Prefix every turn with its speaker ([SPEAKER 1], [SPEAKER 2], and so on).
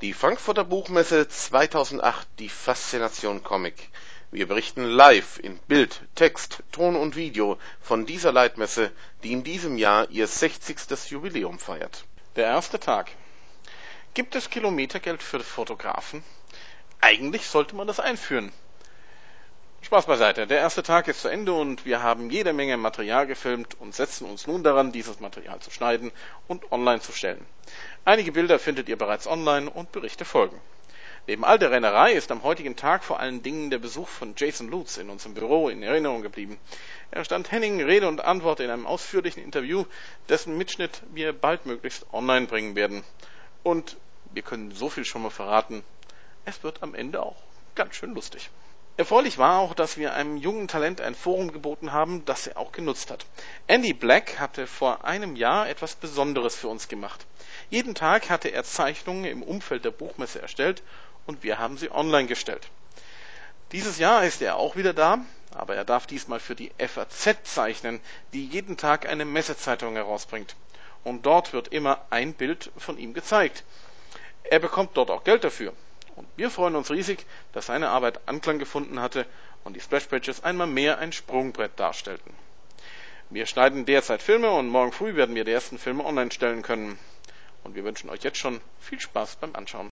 [SPEAKER 1] Die Frankfurter Buchmesse 2008 Die Faszination Comic. Wir berichten live in Bild, Text, Ton und Video von dieser Leitmesse, die in diesem Jahr ihr 60. Jubiläum feiert.
[SPEAKER 2] Der erste Tag. Gibt es Kilometergeld für Fotografen? Eigentlich sollte man das einführen. Spaß beiseite. Der erste Tag ist zu Ende und wir haben jede Menge Material gefilmt und setzen uns nun daran, dieses Material zu schneiden und online zu stellen. Einige Bilder findet ihr bereits online und Berichte folgen. Neben all der Rennerei ist am heutigen Tag vor allen Dingen der Besuch von Jason Lutz in unserem Büro in Erinnerung geblieben. Er stand Henning Rede und Antwort in einem ausführlichen Interview, dessen Mitschnitt wir baldmöglichst online bringen werden. Und wir können so viel schon mal verraten, es wird am Ende auch ganz schön lustig. Erfreulich war auch, dass wir einem jungen Talent ein Forum geboten haben, das er auch genutzt hat. Andy Black hatte vor einem Jahr etwas Besonderes für uns gemacht. Jeden Tag hatte er Zeichnungen im Umfeld der Buchmesse erstellt und wir haben sie online gestellt. Dieses Jahr ist er auch wieder da, aber er darf diesmal für die FAZ zeichnen, die jeden Tag eine Messezeitung herausbringt. Und dort wird immer ein Bild von ihm gezeigt. Er bekommt dort auch Geld dafür. Und wir freuen uns riesig, dass seine Arbeit Anklang gefunden hatte und die Splashpages einmal mehr ein Sprungbrett darstellten. Wir schneiden derzeit Filme und morgen früh werden wir die ersten Filme online stellen können. Und wir wünschen euch jetzt schon viel Spaß beim Anschauen.